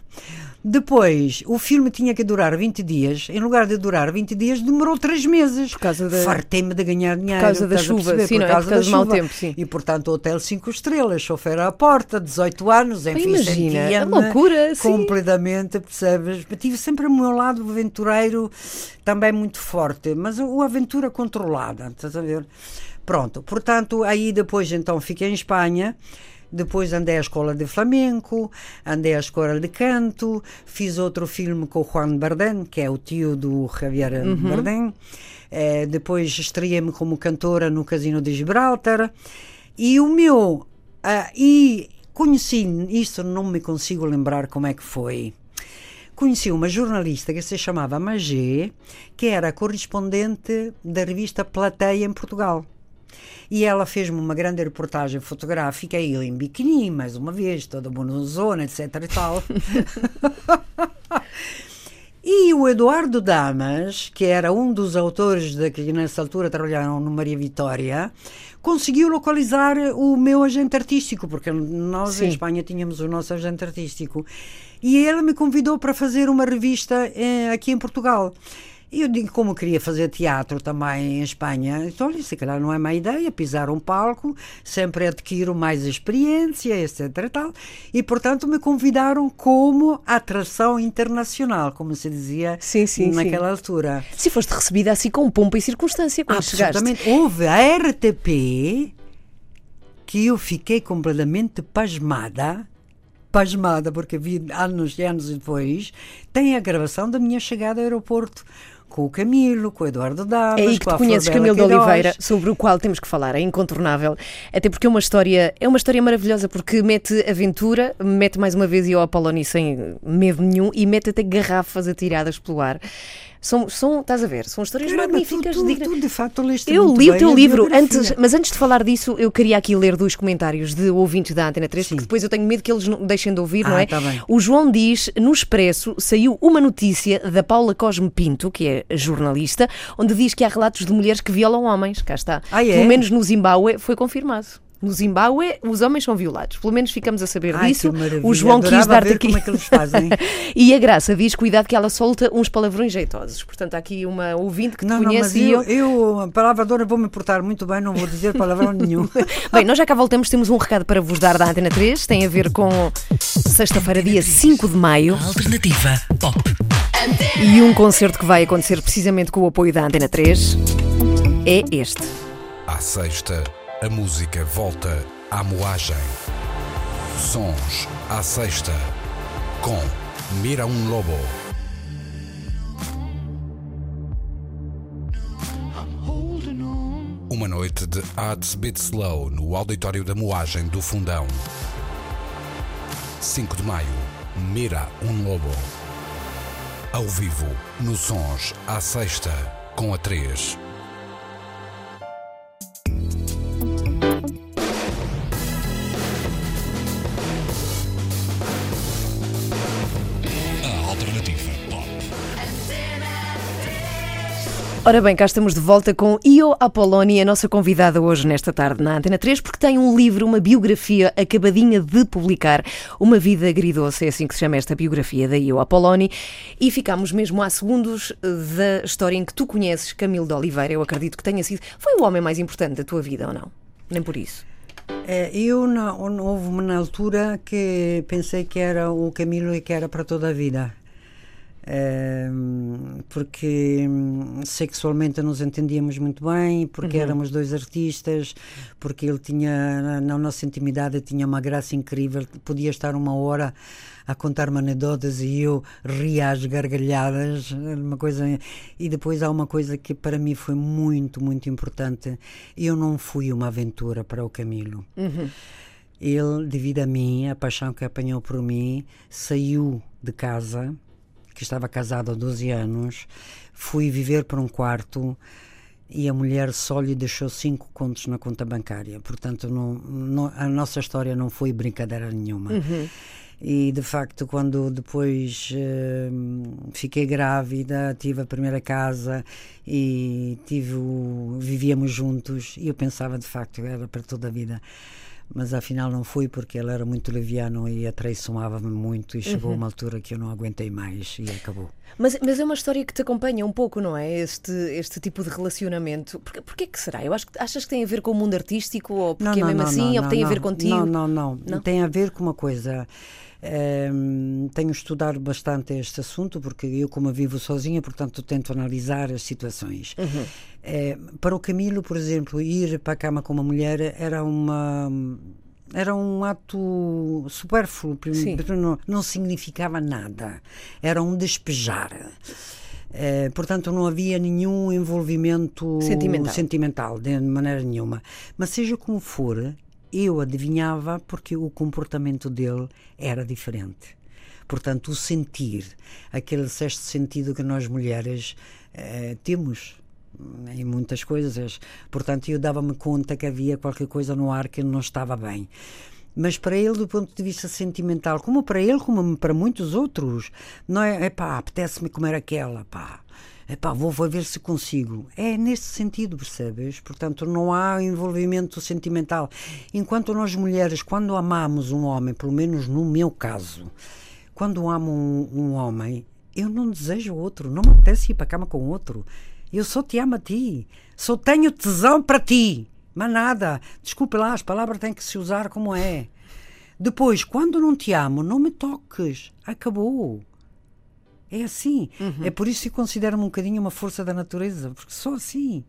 Depois, o filme tinha que durar 20 dias. Em lugar de durar 20 dias, demorou 3 meses. Por causa da... Fartei-me de ganhar dinheiro. Por causa da chuva, sim, por não, causa é por causa do mau tempo, sim. E, portanto, hotel 5 estrelas, chofer à porta, 18 anos, enfim, Imagina, é loucura, sim. completamente, percebes? Tive sempre o meu lado aventureiro também muito forte, mas o aventura controlada, estás a ver? Pronto, portanto, aí depois então fiquei em Espanha depois andei à escola de flamenco, andei à escola de canto, fiz outro filme com o Juan Bardem, que é o tio do Javier uhum. Bardem. É, depois estreiei-me como cantora no Casino de Gibraltar. E o meu. Uh, e conheci, isso não me consigo lembrar como é que foi. Conheci uma jornalista que se chamava Magé, que era correspondente da revista Plateia em Portugal. E ela fez-me uma grande reportagem fotográfica, eu em biquíni, mais uma vez, toda bonozona, etc e tal. E o Eduardo Damas, que era um dos autores de, que nessa altura trabalharam no Maria Vitória, conseguiu localizar o meu agente artístico, porque nós Sim. em Espanha tínhamos o nosso agente artístico. E ele me convidou para fazer uma revista eh, aqui em Portugal. E eu digo, como queria fazer teatro também em Espanha, então olha, se calhar não é má ideia pisar um palco, sempre adquiro mais experiência, etc. E, tal. e portanto me convidaram como atração internacional, como se dizia sim, sim, naquela sim. altura. Se foste recebida assim com pompa e circunstância quando Absolutamente. chegaste. Houve a RTP que eu fiquei completamente pasmada pasmada, porque vi anos e anos depois, tem a gravação da minha chegada ao aeroporto com o Camilo, com o Eduardo Damas, é aí que tu conheces Camilo de Oliveira, sobre o qual temos que falar, é incontornável. Até porque é uma história, é uma história maravilhosa, porque mete aventura, mete mais uma vez e o Apoloni sem medo nenhum e mete até garrafas atiradas pelo ar. São, são, estás a ver, são histórias Caramba, magníficas. Tu, tu, tu, de facto leste Eu li o teu livro, antes, mas antes de falar disso, eu queria aqui ler dois comentários de ouvintes da Antena 3, Sim. porque depois eu tenho medo que eles não deixem de ouvir, ah, não é? Tá bem. O João diz: no Expresso saiu uma notícia da Paula Cosme Pinto, que é jornalista, onde diz que há relatos de mulheres que violam homens. Cá está. Ah, é? Pelo menos no Zimbábue foi confirmado no Zimbábue os homens são violados. Pelo menos ficamos a saber Ai, disso. O João Adorava quis dar-te aqui. Como é que eles fazem. e a Graça diz: cuidado que ela solta uns palavrões jeitosos. Portanto, há aqui uma ouvinte que te não, conhece não, e eu, eu, a palavra dona, vou-me portar muito bem, não vou dizer palavrão nenhum. bem, nós já cá voltamos, temos um recado para vos dar da Antena 3, tem a ver com sexta-feira, dia 5 de maio. Alternativa Pop. E um concerto que vai acontecer precisamente com o apoio da Antena 3 é este. À sexta, a música volta à moagem. Sons à sexta com Mira um Lobo. Uma noite de Arts Beat Slow no auditório da moagem do Fundão. 5 de maio, Mira um Lobo. Ao vivo, no Sons à sexta com a 3. Ora bem, cá estamos de volta com Io Apoloni, a nossa convidada hoje nesta tarde na Antena 3, porque tem um livro, uma biografia acabadinha de publicar, Uma Vida Agridoce, é assim que se chama esta biografia da Io Apoloni, e ficamos mesmo há segundos da história em que tu conheces Camilo de Oliveira, eu acredito que tenha sido, foi o homem mais importante da tua vida ou não? Nem por isso. É, eu, não, houve uma altura que pensei que era o Camilo e que era para toda a vida porque hum, sexualmente nos entendíamos muito bem, porque uhum. éramos dois artistas, porque ele tinha, na nossa intimidade, tinha uma graça incrível, podia estar uma hora a contar-me anedotas e eu ria às gargalhadas, uma coisa. E depois há uma coisa que para mim foi muito, muito importante. Eu não fui uma aventura para o Camilo. Uhum. Ele, devido a mim, a paixão que apanhou por mim, saiu de casa que estava casado há 12 anos, fui viver para um quarto e a mulher só lhe deixou cinco contos na conta bancária. Portanto, não, não, a nossa história não foi brincadeira nenhuma. Uhum. E de facto, quando depois uh, fiquei grávida, tive a primeira casa e tive o, vivíamos juntos, e eu pensava de facto era para toda a vida. Mas afinal não fui porque ele era muito leviano e atraiçoava-me muito e chegou Uhum. uma altura que eu não aguentei mais e acabou. Mas, mas é uma história que te acompanha um pouco, não é? Este, este tipo de relacionamento. Porquê, porquê que será? Eu acho achas que tem a ver com o mundo artístico ou porque é mesmo assim ou tem a ver contigo? Não, não, não, Não? Tem a ver com uma coisa. Ehm, tenho estudado bastante este assunto porque eu, como vivo sozinha, portanto, tento analisar as situações. Uhum. Eh, para o Camilo, por exemplo, ir para a cama com uma mulher era uma. Era um ato supérfluo, não, não significava nada. Era um despejar. Eh, portanto, não havia nenhum envolvimento Sentimental. sentimental, de maneira nenhuma. Mas seja como for, eu adivinhava porque o comportamento dele era diferente. Portanto, o sentir, aquele sexto sentido que nós mulheres eh, temos em muitas coisas. Portanto, eu dava-me conta que havia qualquer coisa no ar que não estava bem. Mas para ele, do ponto de vista sentimental, como para ele, como para muitos outros, não é, epá, apetece-me comer aquela, pá. Epá, vou, vou ver se consigo. É nesse sentido, percebes? Portanto, não há envolvimento sentimental. Enquanto nós mulheres, quando amamos um homem, pelo menos no meu caso, quando amo um, um homem, eu não desejo outro, não me apetece ir para a cama com outro. Eu só te amo a ti. Só tenho tesão para ti. Mas nada. Desculpe lá, as palavras têm que se usar como é. Depois, quando não te amo, não me toques. Acabou. É assim. É por isso que considero-me um bocadinho uma força da natureza, porque sou assim.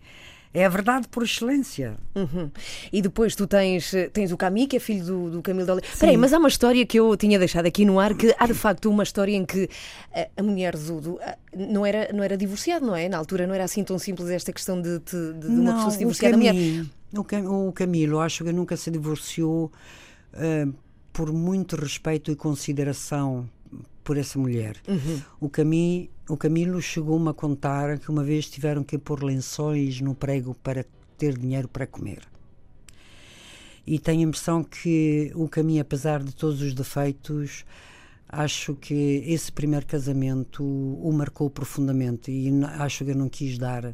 É a verdade por excelência. Uhum. E depois tu tens, tens o Camille, que é filho do, do Camilo de Oliveira. Espera aí, mas há uma história que eu tinha deixado aqui no ar, que há de facto uma história em que a, a mulher do, do- a- não, era, não era divorciado, não é? Na altura não era assim tão simples esta questão de, de, de uma pessoa se divorciar da mulher. O, Cam- o Camilo, acho que nunca se divorciou eh, por muito respeito e consideração por essa mulher. Uhum. O, Cami, o Camilo chegou-me a contar que uma vez tiveram que pôr lençóis no prego para ter dinheiro para comer. E tenho a impressão que o Camilo, apesar de todos os defeitos, acho que esse primeiro casamento o marcou profundamente e acho que eu não quis dar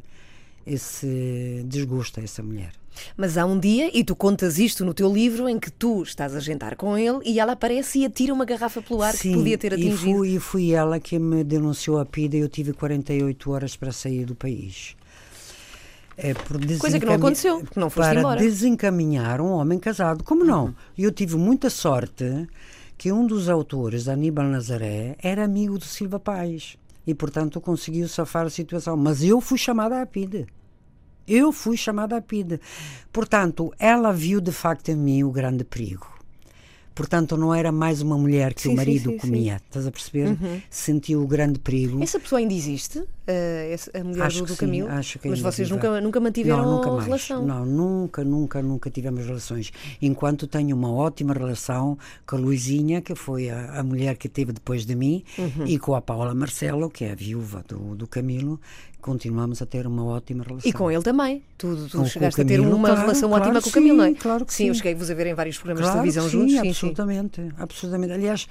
esse desgosto a essa mulher. Mas há um dia, e tu contas isto no teu livro, em que tu estás a jantar com ele e ela aparece e atira uma garrafa pelo ar que Sim, podia ter E atingido. fui, e fui ela que me denunciou a PIDA e eu tive 48 horas para sair do país. É por Coisa que não aconteceu, porque não foste para embora. Uhum. desencaminhar um homem casado. Como não? E eu tive muita sorte que um dos autores, Aníbal Nazaré, era amigo de Silva Paz. E, portanto, conseguiu safar a situação. Mas eu fui chamada à PIDE. Eu fui chamada à PIDE. Portanto, ela viu de facto em mim o grande perigo. Portanto, não era mais uma mulher que Sim, o marido sim, sim. comia. Estás a perceber? Sentiu o grande perigo. Essa pessoa ainda existe? Essa- a mulher Acho do, do Camilo? acho que Mas vocês viva. nunca, nunca mantiveram não, nunca mais. relação? Não, nunca, nunca, nunca tivemos relações. Enquanto tenho uma ótima relação com a Luizinha, que foi a, a mulher que teve depois de mim, Uhum. e com a Paula Marcelo, que é a viúva do, do Camilo, continuamos a ter uma ótima relação. E com ele também. Tu, tu Com- com chegaste o a ter uma claro, relação claro ótima que com o Camilo, não é? sim, claro que sim. eu sim. cheguei-vos a ver em vários programas Claro de televisão que juntos. sim, Sim, sim. absolutamente, absolutamente.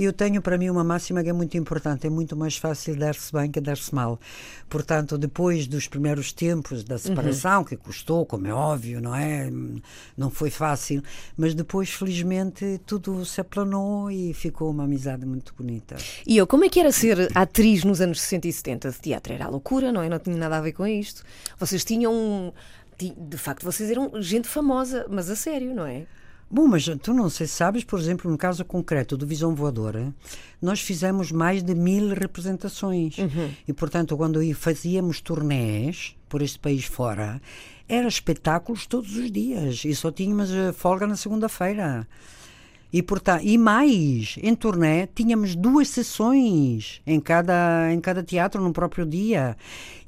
Aliás, eu tenho para mim uma máxima que é muito importante. É muito mais fácil dar-se bem que dar-se mal. Portanto, depois dos primeiros tempos da separação, Uhum. que custou, como é óbvio, não é? Não foi fácil. Mas depois, felizmente, tudo se aplanou e ficou uma amizade muito bonita. E eu, como é que era ser atriz nos anos 60 e 70 de teatro? Era loucura, não é? Não tinha nada a ver com isto. Vocês tinham. ti- De facto, vocês eram gente famosa, mas a sério, não é? Bom, mas tu não sei se sabes, por exemplo, no caso concreto do Visão Voadora, nós fizemos mais de mil representações. E, portanto, quando fazíamos turnés por este país fora, era espetáculos todos os dias e só tínhamos eh, folga na segunda-feira. E, portanto, e mais, em turnê tínhamos duas sessões em cada, em cada teatro no próprio dia.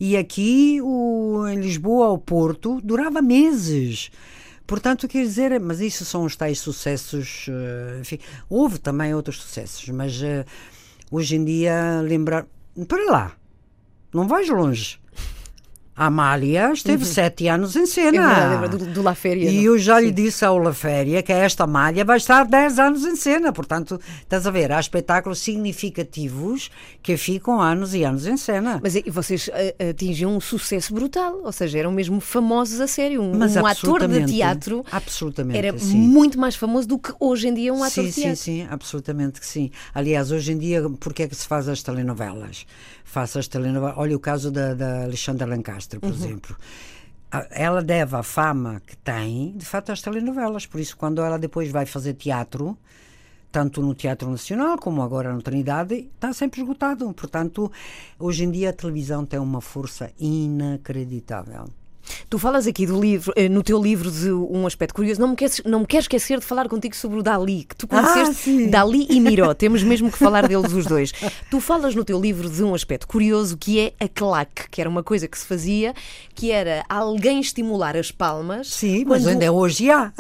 E aqui, o, em Lisboa ao Porto, durava meses. Portanto, quer dizer, mas isso são os tais sucessos. eh, Enfim, houve também outros sucessos, mas eh, hoje em dia lembrar. Para lá, não vais longe. A Amália esteve sete anos em É cena. é do, do La Féria. E não? eu já lhe disse ao La Féria que esta malha vai estar 10 anos em cena. Portanto, estás a ver, há espetáculos significativos que ficam anos e anos em cena. Mas e vocês ah, atingiam um sucesso brutal, ou seja, eram mesmo famosos a sério. Um, Mas um ator de teatro absolutamente, era sim. muito mais famoso do que hoje em dia um ator sim, de teatro. Sim, sim, absolutamente que sim. Aliás, hoje em dia, porque é que se faz as telenovelas? Faz as telenovelas. Olha o caso da, da Alexandra Lancastre, por exemplo. A- Ela deve a fama que tem, de facto, às telenovelas. Por isso, quando ela depois vai fazer teatro, tanto no Teatro Nacional como agora no Trindade, está sempre esgotado. Portanto, hoje em dia a televisão tem uma força inacreditável. Tu falas aqui do livro, eh, no teu livro de um aspecto curioso, não me queres, não me queres esquecer de falar contigo sobre o Dali, que tu conheceste Ah. Dali e Miró, temos mesmo que falar deles os dois. Tu falas no teu livro de um aspecto curioso que é a claque, que era uma coisa que se fazia, que era alguém estimular as palmas. Sim, mas quando- ainda hoje há.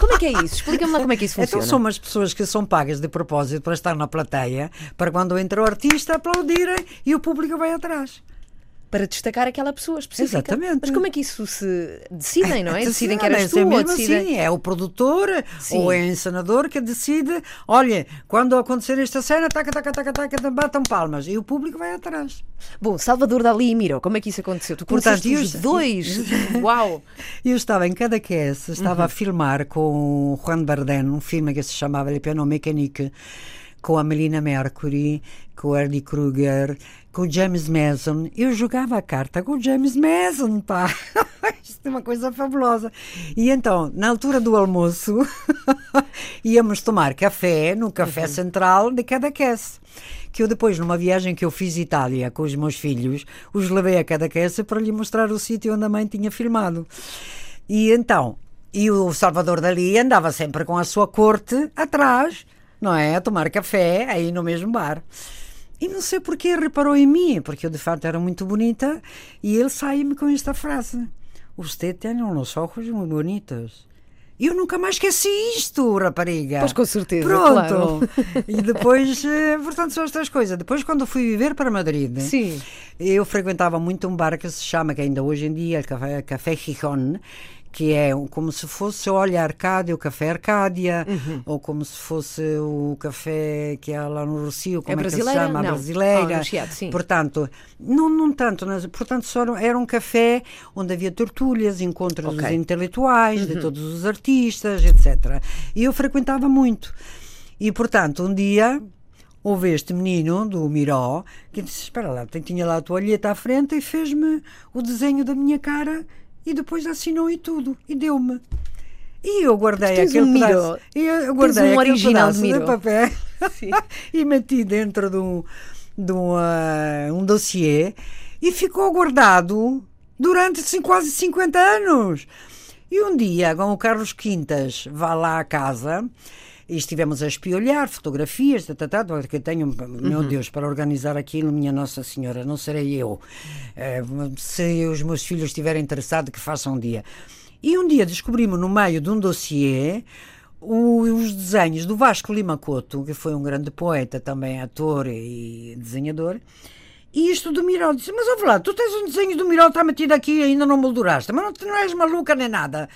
Como é que é isso? Explica-me lá como é que isso Então funciona. são umas pessoas que são pagas de propósito para estar na plateia, para quando entra o artista aplaudirem e o público vai atrás. Para destacar aquela pessoa específica. Exatamente. Mas como é que isso se decidem, não é? Decidem que eras tu é ou decidem. assim, é o produtor Sim. ou é o encenador que decide, olha, quando acontecer esta cena, taca, taca, taca, taca, batam palmas e o público vai atrás. Bom, Salvador Dali e Miró, como é que isso aconteceu? Tu Portanto, conheceste os eu- dois? Uau! Eu estava em Cadaqués, estava a Uhum. filmar com o Juan Bardem, um filme que se chamava Le Piano Mécanique, com a Melina Mercury, com o Eddie Kruger, com o James Mason. Eu jogava a carta com o James Mason, pá! Isto é uma coisa fabulosa. E então, na altura do almoço, íamos tomar café no Café Central de Cadaqués. Que eu depois, numa viagem que eu fiz Itália com os meus filhos, os levei a Cadaqués para lhe mostrar o sítio onde a mãe tinha filmado. E então, e o Salvador Dali andava sempre com a sua corte atrás, não é? A tomar café aí no mesmo bar. E não sei porque reparou em mim, porque eu de fato era muito bonita, e ele sai-me com esta frase: Você tem uns olhos muito bonitos. E eu nunca mais esqueci isto, rapariga. Pois, com certeza, Pronto. claro. E depois, eh, portanto, são estas coisas. Depois, quando fui viver para Madrid, Sim. eu frequentava muito um bar que se chama, que ainda hoje em dia, Café, Café Gijón, que é como se fosse o Olha Arcádia, o Café Arcádia, Uhum. ou como se fosse o café que há lá no Rocio, como é, que se brasileira? chama? A Não. brasileira. Ah, no Chiado, sim. Portanto, não, não tanto, mas, portanto, só era- um café onde havia tertúlias, encontros Ok. Uhum. dos intelectuais, de todos os artistas, etc. E eu frequentava muito. E, portanto, um dia houve este menino do Miró que disse: Espera lá, tinha lá a toalheta à frente e fez-me o desenho da minha cara e depois assinou e tudo e deu-me. E eu guardei tens aquele um pedaço. E eu guardei um original de de, papel e meti dentro de um, de um, ah, um dossiê e ficou guardado durante assim, quase 50 anos. E um dia, com o Carlos Quintas vai lá à casa e estivemos a espiolhar fotografias, tá, tá, tá, porque eu tenho, meu Deus, para organizar aquilo, minha Nossa Senhora, não serei eu. Eh, se os meus filhos estiverem interessados, que façam um dia. E um dia descobrimos no meio de um dossiê o- os desenhos do Vasco Lima Couto, que foi um grande poeta, também ator e desenhador. E isto do Miró, disse, mas ouve lá, tu tens um desenho do Miró, está metido aqui e ainda não molduraste, mas não, não és maluca nem nada.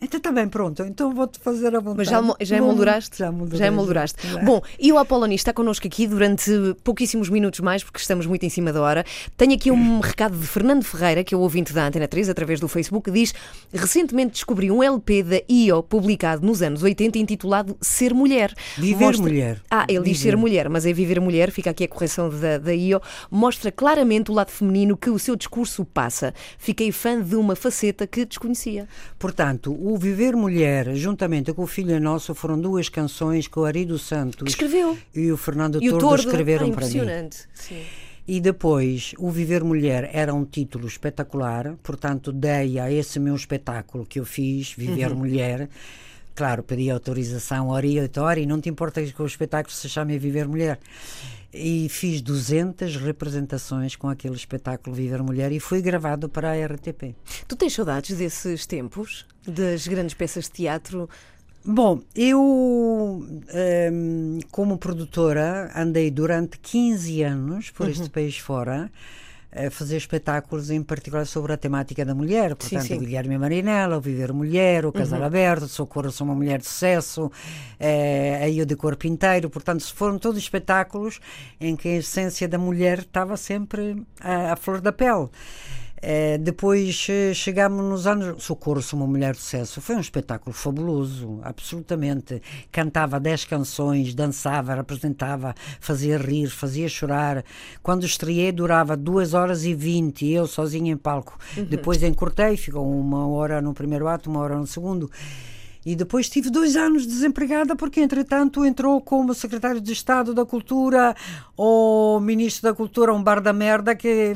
Então está bem, pronto, então vou-te fazer a vontade. Mas já, já emolduraste? Já moldurei. Já emolduraste. já. Bom, e o Apoloni está connosco aqui durante pouquíssimos minutos mais, porque estamos muito em cima da hora. Tenho aqui um recado de Fernando Ferreira, que é o ouvinte da Antena 3, através do Facebook, que diz: recentemente descobri um LP da IO, publicado nos anos 80, intitulado Ser Mulher. Viver Mulher. Ah, ele diz Viver. ser mulher, mas é viver mulher, fica aqui a correção da, da IO. Mostra claramente o lado feminino que o seu discurso passa. Fiquei fã de uma faceta que desconhecia. Portanto, o Viver Mulher, juntamente com o Filho Nosso, foram duas canções que o Arido Santos Que escreveu. e o Fernando E Tordo Tordo. escreveram ah, para mim. impressionante. Sim. E depois, o Viver Mulher era um título espetacular, portanto, dei a esse meu espetáculo que eu fiz, Viver Mulher. Claro, pedi autorização ao Ariatório e não te importa que o espetáculo se chame Viver Mulher. E fiz 200 representações com aquele espetáculo Viver Mulher e foi gravado para a RTP. Tu tens saudades desses tempos? Das grandes peças de teatro? Bom, eu, ehm, como produtora, andei durante 15 anos por este país fora, a fazer espetáculos, em particular sobre a temática da mulher. Portanto, sim. o Guilherme Marinella, o Viver Mulher, o Casal Aberto, o Socorro Sou uma Mulher de Sucesso, eh, a Eu de Corpo Inteiro. Portanto, foram todos espetáculos em que a essência da mulher estava sempre à, à flor da pele. Eh, depois chegámos nos anos. Socorro, sou uma mulher de sucesso. Foi um espetáculo fabuloso, absolutamente. Cantava 10 canções, dançava, representava, fazia rir, fazia chorar. Quando estreiei, durava 2 horas e 20, eu sozinha em palco. Depois encurtei, ficou uma hora no primeiro ato, uma hora no segundo. E depois tive dois anos desempregada porque, entretanto, entrou como secretário de Estado da Cultura ou ministro da Cultura, um bar da merda que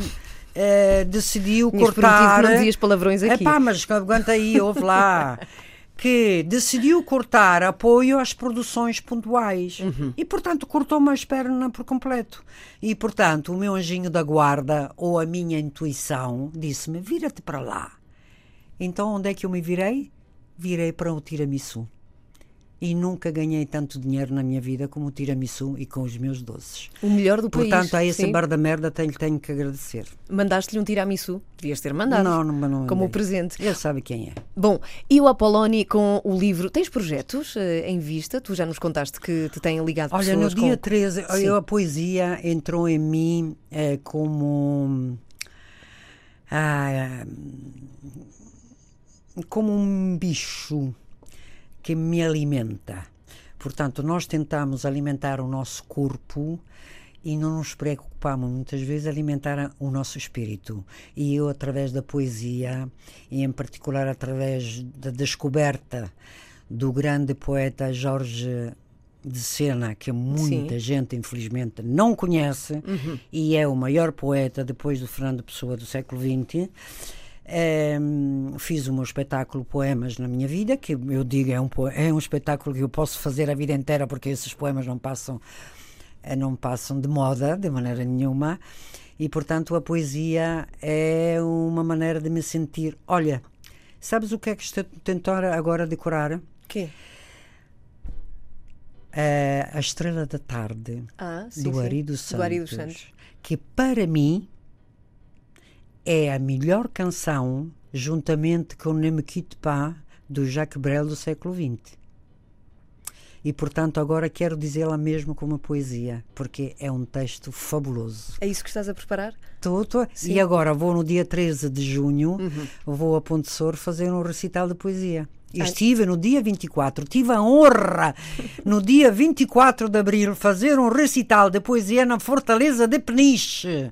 eh, decidiu cortar. não dizias palavrões aqui. É pá, mas aguenta aí, ouve lá. que decidiu cortar apoio às produções pontuais Uhum. e, portanto, cortou-me as pernas por completo. E, portanto, o meu anjinho da guarda ou a minha intuição disse-me: vira-te para lá. Então, onde é que eu me virei? Virei para o tiramisu. E nunca ganhei tanto dinheiro na minha vida como o tiramisu e com os meus doces. O melhor do país. Portanto, a esse sim. bar da merda tenho, tenho que agradecer. Mandaste-lhe um tiramisu. Devias ter mandado. Não, não, não Como o presente. Ele sabe quem é. Bom, e o Apoloni com o livro. Tens projetos eh, em vista? Tu já nos contaste que te têm ligado Olha, no pessoas dia com... 13, Sim. eu, a poesia entrou em mim eh, como. ah, como um bicho que me alimenta. Portanto, nós tentamos alimentar o nosso corpo e não nos preocupamos muitas vezes alimentar o nosso espírito. E eu, através da poesia, e em particular através da descoberta do grande poeta Jorge de Sena, que muita Sim. gente, infelizmente, não conhece, e é o maior poeta depois do Fernando Pessoa do século XX. Ehm, fiz o meu espetáculo Poemas na minha vida, que eu digo é um, é um espetáculo que eu posso fazer a vida inteira, porque esses poemas não passam, eh, não passam de moda de maneira nenhuma. E, portanto, a poesia é uma maneira de me sentir. Olha, sabes o que é que estou a tentar agora decorar? Quê? Eh, a Estrela da Tarde, Ah, sim, do sim. Ari dos Do Ari dos Santos, Santos. que para mim é a melhor canção, juntamente com Ne me quitte pas, do Jacques Brel do século XX. E, portanto, agora quero dizê-la mesmo como poesia, porque é um texto fabuloso. É isso que estás a preparar? Tô. Sim. E agora vou no dia 13 de junho, Uhum. vou a Ponte Sor fazer um recital de poesia. E estive no dia 24, tive a honra, no dia 24 de abril, fazer um recital de poesia na Fortaleza de Peniche.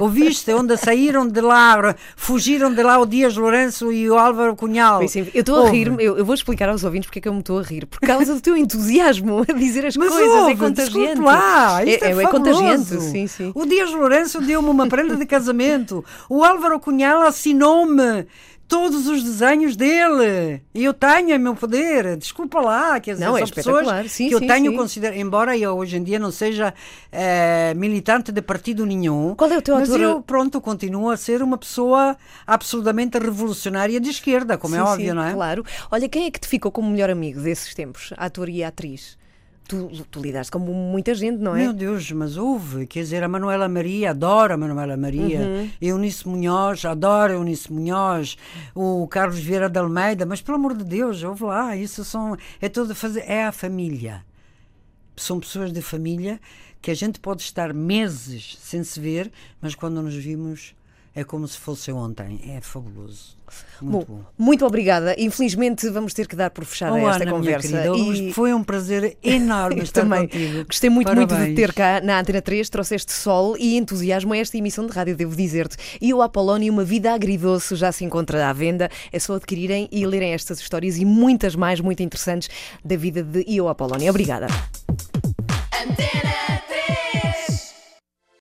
Ouviste? Onde saíram de lá, fugiram de lá o Dias Lourenço e o Álvaro Cunhal. Sim, eu estou a rir-me, eu, eu vou explicar aos ouvintes porque é que eu me estou a rir. Por causa do teu entusiasmo a dizer as Mas coisas, ouve, é contagiante. lá, é, é, é fabuloso. contagiante, sim, sim. O Dias Lourenço deu-me uma prenda de casamento. O Álvaro Cunhal assinou-me todos os desenhos dele. E eu tenho em meu poder. Desculpa lá, quer dizer, Não, é são pessoas espetacular. Sim, que eu sim, tenho sim. considerado, embora eu hoje em dia não seja eh, militante de partido nenhum. Qual é o teu mas autor- eu, pronto, continuo a ser uma pessoa absolutamente revolucionária de esquerda, como é Sim, óbvio, sim, não é? Claro. Olha, quem é que te ficou como melhor amigo desses tempos? Ator e atriz? Tu, tu lidaste com muita gente, não é? Meu Deus, mas houve, quer dizer, a Manuela Maria, adoro a Manuela Maria, Uhum. Eunice Munhoz, adoro Eunice Munhoz, o Carlos Vieira de Almeida, mas pelo amor de Deus, ouve lá, isso são, é tudo fazer, é a família. São pessoas de família que a gente pode estar meses sem se ver, mas quando nos vimos é como se fosse ontem. É fabuloso. Muito bom. Bom, muito obrigada. Infelizmente vamos ter que dar por fechada Oh, esta Ana, conversa. E- Foi um prazer enorme estar também contigo. gostei muito, muito de Parabéns. ter cá na Antena 3, trouxeste sol e entusiasmo a esta emissão de rádio, devo dizer-te. E o Apolónio, uma vida agridoce, já se encontra à venda. É só adquirirem e lerem estas histórias e muitas mais muito interessantes da vida de Io Apolónio. Obrigada.